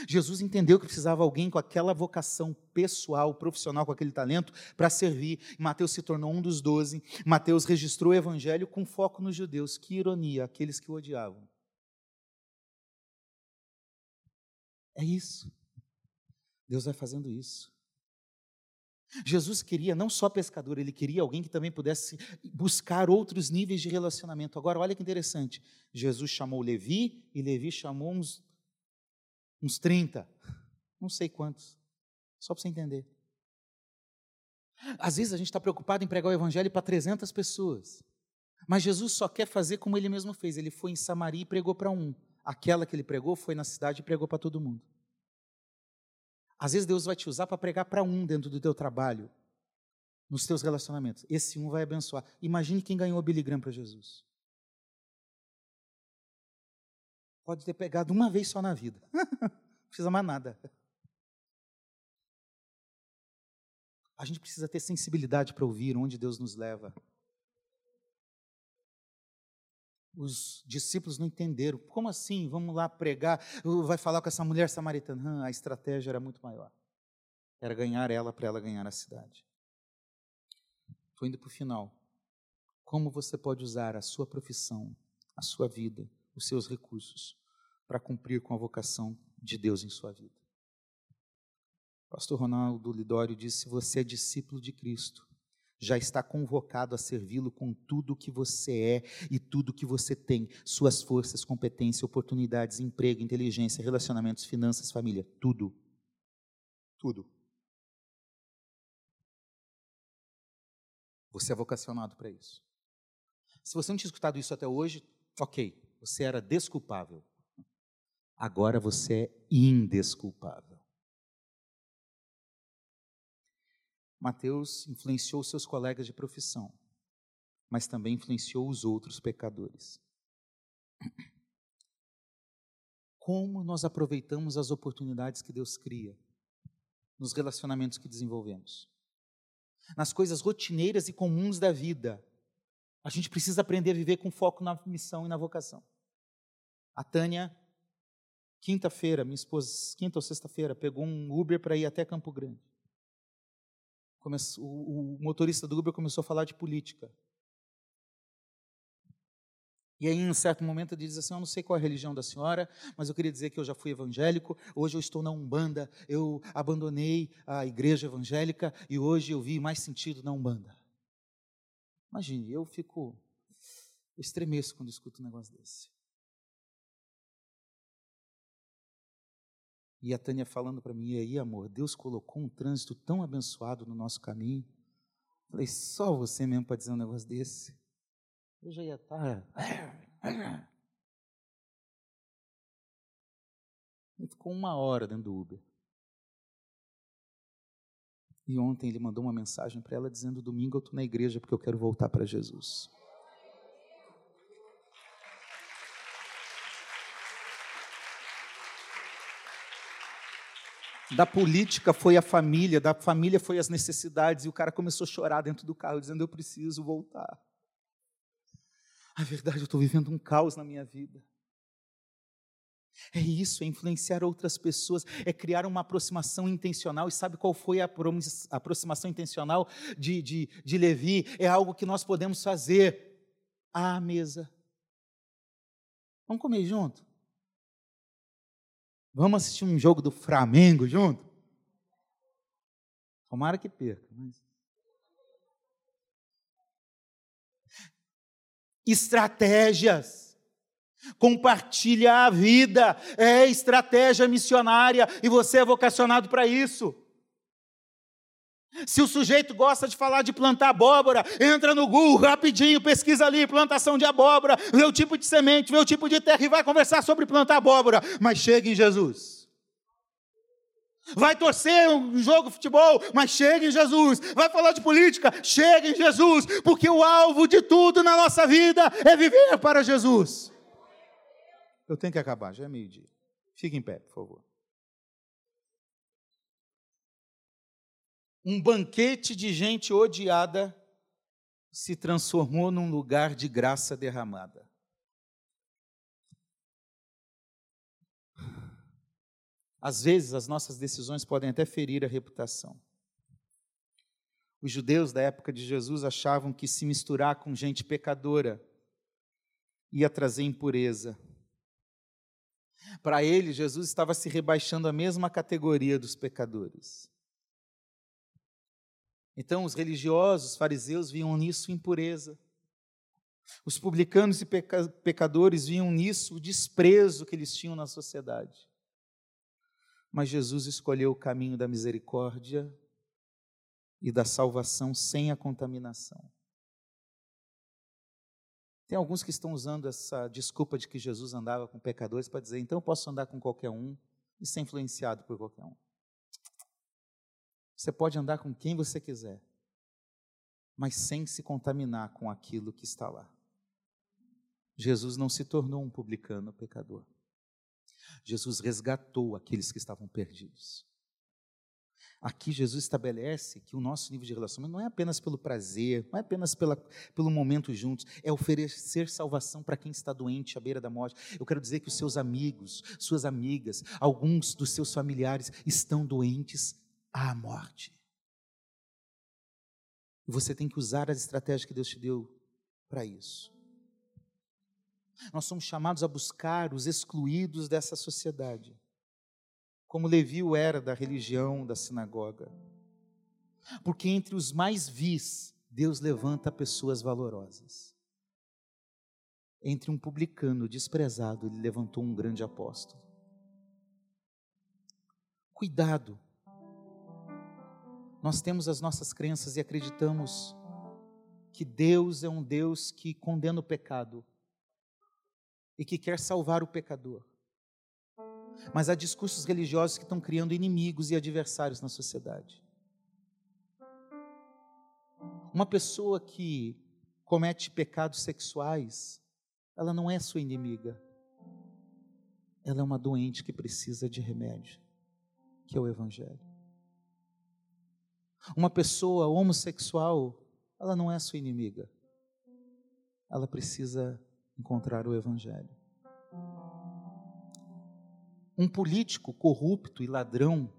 Jesus entendeu que precisava alguém com aquela vocação pessoal, profissional, com aquele talento para servir. Mateus se tornou um dos doze. Mateus registrou o evangelho com foco nos judeus. Que ironia, aqueles que o odiavam. É isso. Deus vai fazendo isso. Jesus queria não só pescador, ele queria alguém que também pudesse buscar outros níveis de relacionamento. Agora, olha que interessante. Jesus chamou Levi e Levi chamou uns uns 30, não sei quantos, só para você entender. Às vezes a gente está preocupado em pregar o evangelho para 300 pessoas, mas Jesus só quer fazer como ele mesmo fez. Ele foi em Samaria e pregou para um. Aquela que ele pregou foi na cidade e pregou para todo mundo. Às vezes Deus vai te usar para pregar para um dentro do teu trabalho, nos teus relacionamentos. Esse um vai abençoar. Imagine quem ganhou o Billy Graham para Jesus. Pode ter pegado uma vez só na vida. Não precisa mais nada. A gente precisa ter sensibilidade para ouvir onde Deus nos leva. Os discípulos não entenderam. Como assim? Vamos lá pregar. Vai falar com essa mulher samaritana. a estratégia era muito maior. Era ganhar ela para ela ganhar a cidade. Estou indo para o final. Como você pode usar a sua profissão, a sua vida, os seus recursos para cumprir com a vocação de Deus em sua vida. pastor Ronaldo Lidório disse: Você é discípulo de Cristo. já está convocado a servi-lo com tudo o que você é e tudo o que você tem, suas forças, competências, oportunidades, emprego, inteligência, relacionamentos, finanças, família, tudo. Tudo. Você é vocacionado para isso. Se você não tinha escutado isso até hoje, ok, você era desculpável. Agora você é indesculpável. Mateus influenciou seus colegas de profissão, mas também influenciou os outros pecadores. Como nós aproveitamos as oportunidades que Deus cria nos relacionamentos que desenvolvemos? Nas coisas rotineiras e comuns da vida. A gente precisa aprender a viver com foco na missão e na vocação. A Tânia, quinta-feira, minha esposa, quinta ou sexta-feira, pegou um Uber para ir até Campo Grande começou, o, o motorista do Uber começou a falar de política. E aí, em um certo momento, ele diz assim: Eu não sei qual é a religião da senhora, mas eu queria dizer que eu já fui evangélico, hoje eu estou na Umbanda, eu abandonei a igreja evangélica e hoje eu vi mais sentido na Umbanda. Imagine, eu fico. Eu estremeço quando escuto um negócio desse. E a Tânia falando para mim, e aí, amor, Deus colocou um trânsito tão abençoado no nosso caminho. Falei, só você mesmo para dizer um negócio desse. Eu já ia estar. Tá, ele ficou uma hora dentro do Uber. E ontem ele mandou uma mensagem para ela dizendo: Domingo eu estou na igreja porque eu quero voltar para Jesus. Da política foi a família, da família foi as necessidades, e o cara começou a chorar dentro do carro, dizendo: Eu preciso voltar. A verdade, eu estou vivendo um caos na minha vida. É isso, é influenciar outras pessoas, é criar uma aproximação intencional. E sabe qual foi a aproximação intencional de, de, de Levi? É algo que nós podemos fazer à mesa. Vamos comer junto? Vamos assistir um jogo do Flamengo junto? Tomara que perca. Mas... Estratégias. Compartilha a vida. É estratégia missionária e você é vocacionado para isso. Se o sujeito gosta de falar de plantar abóbora, entra no Google rapidinho, pesquisa ali, plantação de abóbora, vê o tipo de semente, vê o tipo de terra e vai conversar sobre plantar abóbora. Mas chega em Jesus. Vai torcer um jogo de futebol, mas chega em Jesus. Vai falar de política, chega em Jesus, porque o alvo de tudo na nossa vida é viver para Jesus. Eu tenho que acabar, já é meio-dia. Fique em pé, por favor. Um banquete de gente odiada se transformou num lugar de graça derramada. Às vezes, as nossas decisões podem até ferir a reputação. Os judeus da época de Jesus achavam que se misturar com gente pecadora ia trazer impureza. Para ele, Jesus estava se rebaixando à mesma categoria dos pecadores. Então, os religiosos, os fariseus, viam nisso impureza. Os publicanos e peca pecadores viam nisso o desprezo que eles tinham na sociedade. Mas Jesus escolheu o caminho da misericórdia e da salvação sem a contaminação. Tem alguns que estão usando essa desculpa de que Jesus andava com pecadores para dizer, então eu posso andar com qualquer um e ser influenciado por qualquer um. Você pode andar com quem você quiser, mas sem se contaminar com aquilo que está lá. Jesus não se tornou um publicano pecador. Jesus resgatou aqueles que estavam perdidos. Aqui Jesus estabelece que o nosso nível de relacionamento não é apenas pelo prazer, não é apenas pela, pelo momento juntos, é oferecer salvação para quem está doente à beira da morte. Eu quero dizer que os seus amigos, suas amigas, alguns dos seus familiares estão doentes à morte. Você tem que usar as estratégias que Deus te deu para isso. Nós somos chamados a buscar os excluídos dessa sociedade, como Levi o era da religião, da sinagoga. Porque entre os mais vis Deus levanta pessoas valorosas. Entre um publicano desprezado, ele levantou um grande apóstolo. Cuidado. Nós temos as nossas crenças e acreditamos que Deus é um Deus que condena o pecado e que quer salvar o pecador. Mas há discursos religiosos que estão criando inimigos e adversários na sociedade. Uma pessoa que comete pecados sexuais, ela não é sua inimiga. Ela é uma doente que precisa de remédio, que é o Evangelho. Uma pessoa homossexual, ela não é sua inimiga. Ela precisa encontrar o Evangelho. Um político corrupto e ladrão,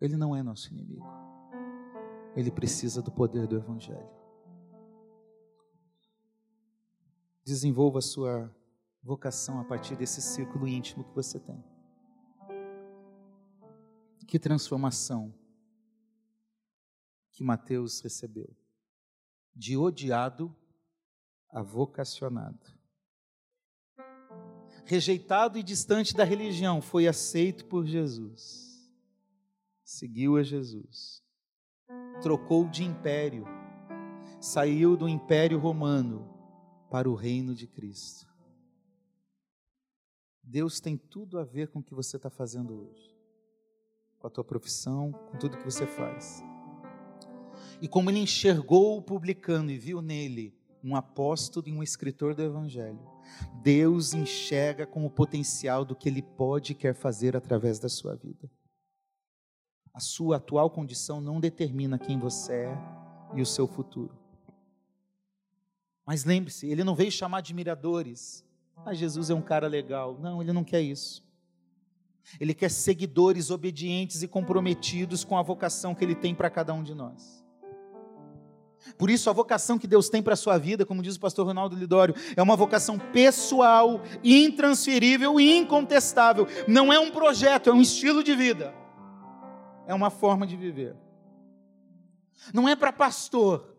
ele não é nosso inimigo. Ele precisa do poder do Evangelho. Desenvolva a sua vocação a partir desse círculo íntimo que você tem. Que transformação que Mateus recebeu. De odiado a vocacionado rejeitado e distante da religião, foi aceito por Jesus. Seguiu a Jesus. Trocou de império. Saiu do império romano para o reino de Cristo. Deus tem tudo a ver com o que você está fazendo hoje, com a tua profissão, com tudo que você faz. E como ele enxergou o publicano e viu nele um apóstolo e um escritor do Evangelho, Deus enxerga com o potencial do que Ele pode e quer fazer através da sua vida. A sua atual condição não determina quem você é e o seu futuro. Mas lembre-se, Ele não veio chamar admiradores. Ah, Jesus é um cara legal. Não, Ele não quer isso. Ele quer seguidores obedientes e comprometidos com a vocação que Ele tem para cada um de nós. Por isso, a vocação que Deus tem para a sua vida, como diz o pastor Ronaldo Lidório, é uma vocação pessoal, intransferível e incontestável. Não é um projeto, é um estilo de vida. É uma forma de viver. Não é para pastor.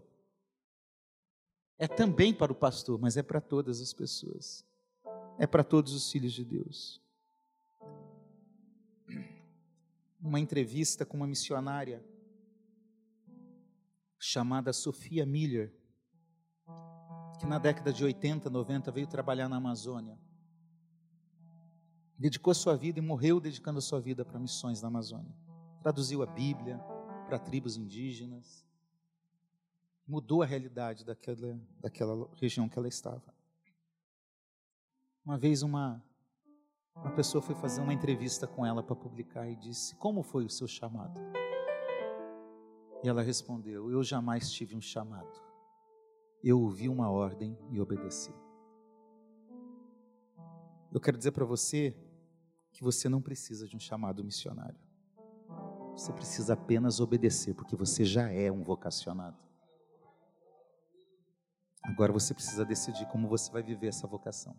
É também para o pastor, mas é para todas as pessoas. É para todos os filhos de Deus. Uma entrevista com uma missionária chamada Sofia Miller, que na década de 80, 90 veio trabalhar na Amazônia. Dedicou sua vida e morreu dedicando a sua vida para missões na Amazônia. Traduziu a Bíblia para tribos indígenas. Mudou a realidade daquela, daquela região que ela estava. Uma vez uma, uma pessoa foi fazer uma entrevista com ela para publicar e disse: Como foi o seu chamado? E ela respondeu: Eu jamais tive um chamado. Eu ouvi uma ordem e obedeci. Eu quero dizer para você que você não precisa de um chamado missionário. Você precisa apenas obedecer, porque você já é um vocacionado. Agora você precisa decidir como você vai viver essa vocação.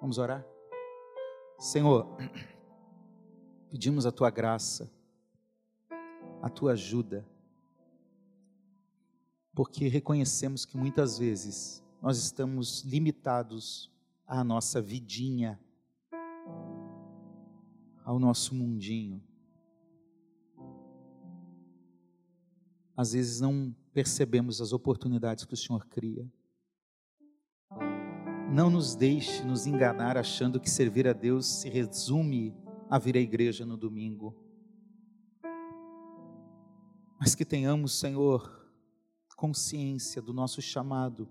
Vamos orar? Senhor, pedimos a tua graça a tua ajuda, porque reconhecemos que muitas vezes nós estamos limitados à nossa vidinha, ao nosso mundinho. Às vezes não percebemos as oportunidades que o Senhor cria. Não nos deixe nos enganar achando que servir a Deus se resume a vir à igreja no domingo mas que tenhamos, Senhor, consciência do nosso chamado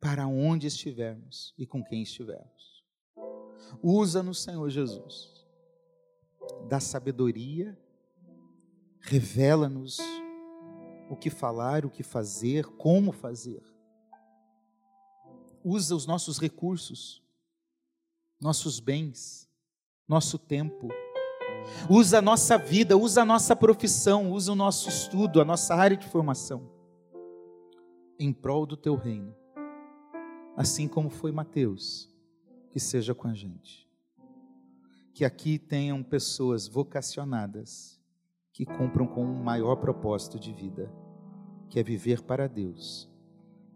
para onde estivermos e com quem estivermos. Usa-nos, Senhor Jesus, da sabedoria, revela-nos o que falar, o que fazer, como fazer. Usa os nossos recursos, nossos bens, nosso tempo usa a nossa vida, usa a nossa profissão, usa o nosso estudo, a nossa área de formação, em prol do teu reino, assim como foi Mateus, que seja com a gente. Que aqui tenham pessoas vocacionadas que cumpram com um maior propósito de vida, que é viver para Deus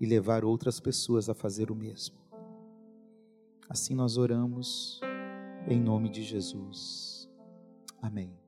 e levar outras pessoas a fazer o mesmo. Assim nós oramos em nome de Jesus. Amém.